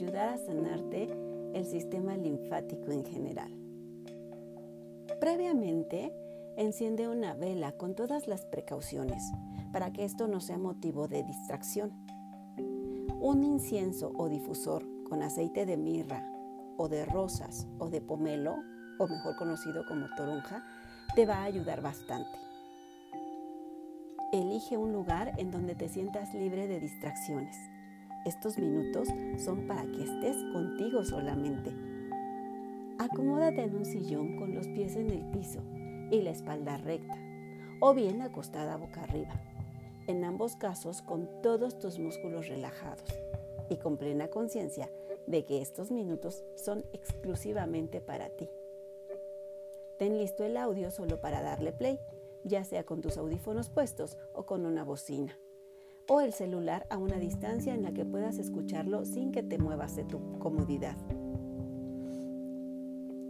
ayudar a sanarte el sistema linfático en general. Previamente, enciende una vela con todas las precauciones para que esto no sea motivo de distracción. Un incienso o difusor con aceite de mirra o de rosas o de pomelo, o mejor conocido como toronja, te va a ayudar bastante. Elige un lugar en donde te sientas libre de distracciones. Estos minutos son para que estés contigo solamente. Acomódate en un sillón con los pies en el piso y la espalda recta, o bien acostada boca arriba. En ambos casos con todos tus músculos relajados y con plena conciencia de que estos minutos son exclusivamente para ti. Ten listo el audio solo para darle play, ya sea con tus audífonos puestos o con una bocina, o el celular a una distancia en la que puedas escucharlo sin que te muevas de tu comodidad.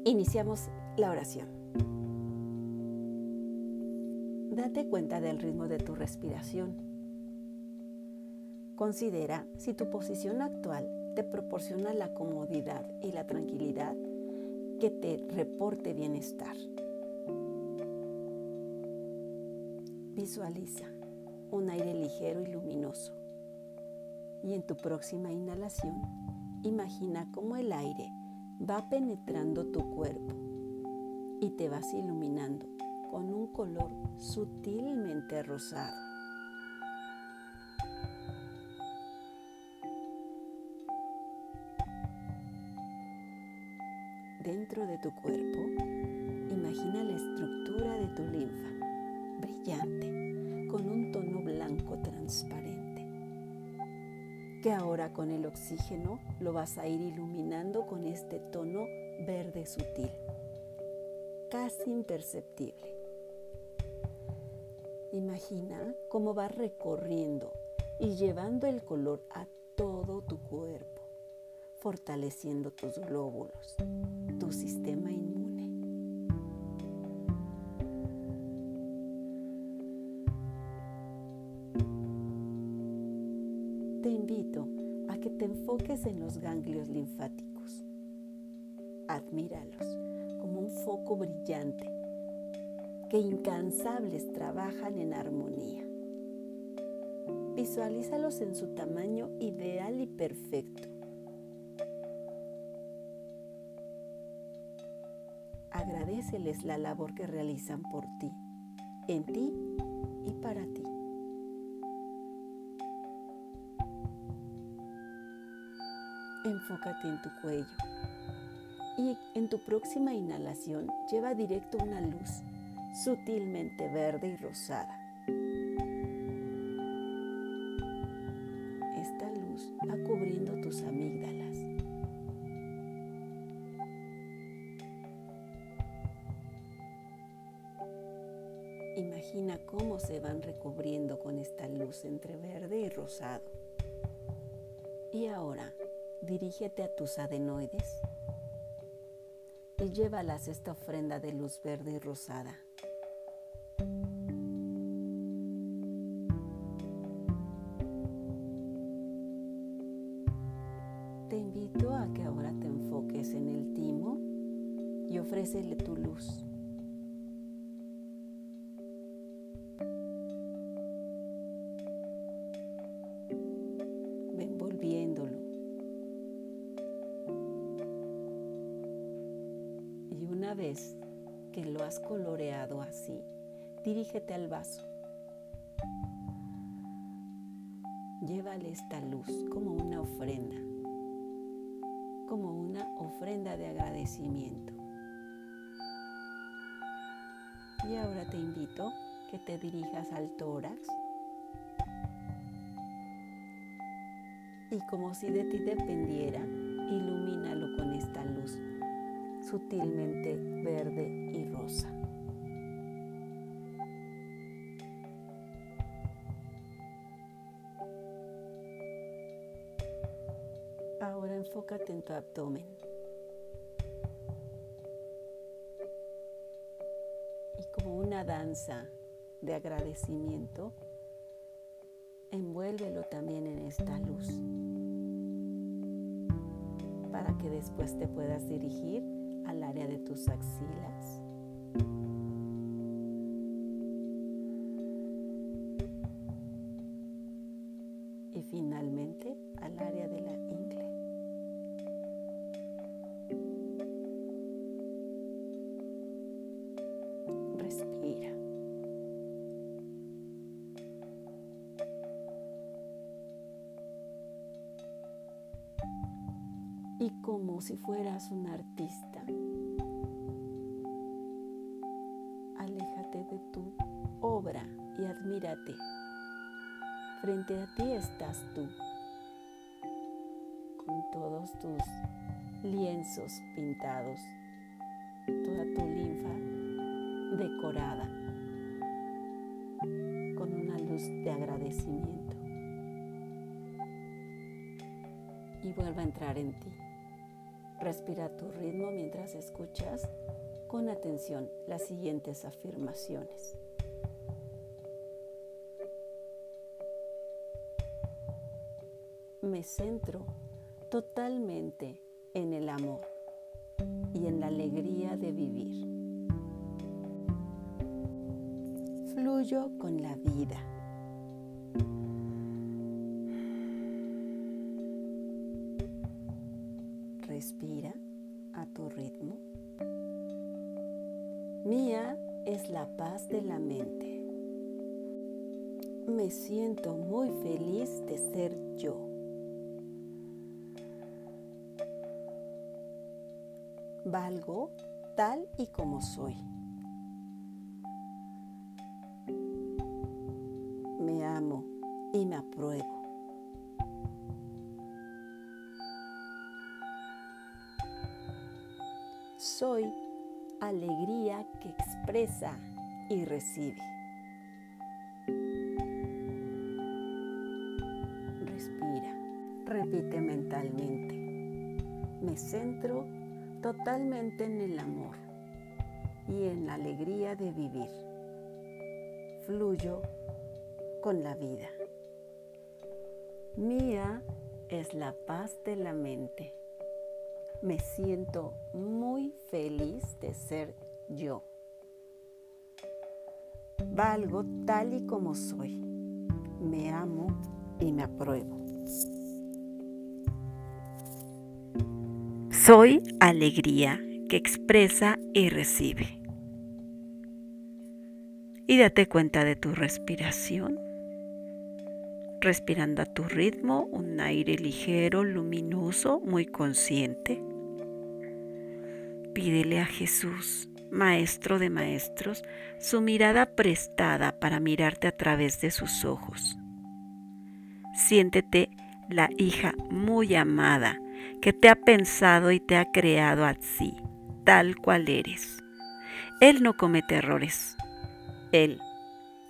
Iniciamos la oración. Date cuenta del ritmo de tu respiración. Considera si tu posición actual te proporciona la comodidad y la tranquilidad que te reporte bienestar. Visualiza un aire ligero y luminoso. Y en tu próxima inhalación, imagina cómo el aire va penetrando tu cuerpo y te vas iluminando con un color sutilmente rosado. Dentro de tu cuerpo, imagina la estructura de tu linfa, brillante, con un tono blanco transparente, que ahora con el oxígeno lo vas a ir iluminando con este tono verde sutil, casi imperceptible. Imagina cómo va recorriendo y llevando el color a todo tu cuerpo, fortaleciendo tus glóbulos, tu sistema inmune. A que te enfoques en los ganglios linfáticos. Admíralos como un foco brillante que incansables trabajan en armonía. Visualízalos en su tamaño ideal y perfecto agradeceles la labor que realizan por ti, en ti y para ti. Enfócate en tu cuello y en tu próxima inhalación lleva directo una luz sutilmente verde y rosada. Esta luz va cubriendo tus amígdalas Imagina cómo se van recubriendo con esta luz entre verde y rosado. Y ahora dirígete a tus adenoides y llévalas esta ofrenda de luz verde y rosada. Te invito a que ahora te enfoques en el timo y ofrécele tu luz. Que lo has coloreado así, dirígete al vaso. Llévale esta luz como una ofrenda, como una ofrenda de agradecimiento. Y ahora te invito que te dirijas al tórax y como si de ti dependiera, sutilmente verde y rosa. Ahora enfócate en tu abdomen. Y como una danza de agradecimiento, envuélvelo también en esta luz. para que después te puedas dirigir área de tus axilas. Y finalmente al área de la ingle. Respira. Y como si fueras un artista, Frente a ti estás tú, con todos tus lienzos pintados, toda tu linfa decorada, con una luz de agradecimiento. Y vuelva a entrar en ti. Respira tu ritmo mientras escuchas con atención las siguientes afirmaciones. Me centro totalmente en el amor y en la alegría de vivir. Fluyo con la vida. Respira a tu ritmo. Mía es la paz de la mente. Me siento muy feliz de ser yo. Valgo tal y como soy. Me amo y me apruebo. Soy alegría que expresa y recibe. Respira, repite mentalmente. Me centro totalmente en el amor y en la alegría de vivir. Fluyo con la vida. Mía es la paz de la mente. Me siento muy feliz de ser yo. Valgo tal y como soy. Me amo y me apruebo. Soy alegría que expresa y recibe. Y date cuenta de tu respiración. Respirando a tu ritmo, un aire ligero, luminoso, muy consciente. Pídele a Jesús, Maestro de Maestros, su mirada prestada para mirarte a través de sus ojos. Siéntete la hija muy amada que te ha pensado y te ha creado así, tal cual eres. Él no comete errores. Él,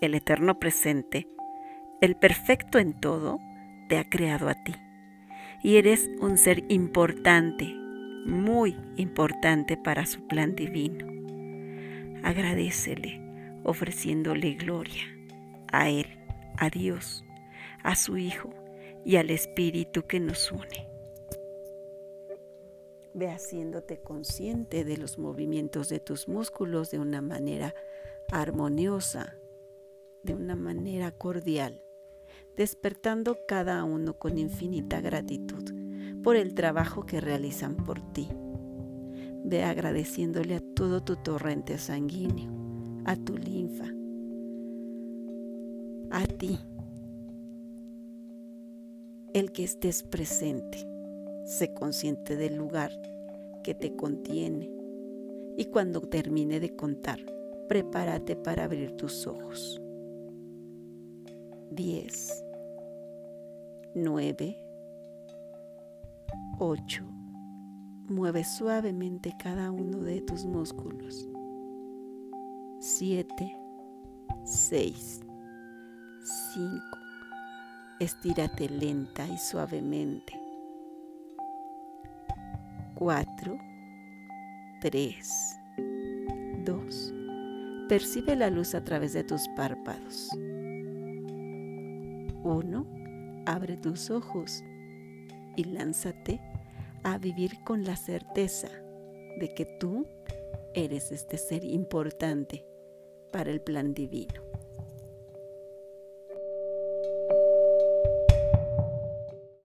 el eterno presente, el perfecto en todo, te ha creado a ti. Y eres un ser importante, muy importante para su plan divino. Agradecele ofreciéndole gloria a Él, a Dios, a su Hijo y al Espíritu que nos une. Ve haciéndote consciente de los movimientos de tus músculos de una manera armoniosa, de una manera cordial, despertando cada uno con infinita gratitud por el trabajo que realizan por ti. Ve agradeciéndole a todo tu torrente sanguíneo, a tu linfa, a ti, el que estés presente Sé consciente del lugar que te contiene y cuando termine de contar, prepárate para abrir tus ojos. 10, 9, 8. Mueve suavemente cada uno de tus músculos. 7, 6, 5. Estírate lenta y suavemente. 4, 3, 2. Percibe la luz a través de tus párpados. 1. Abre tus ojos y lánzate a vivir con la certeza de que tú eres este ser importante para el plan divino.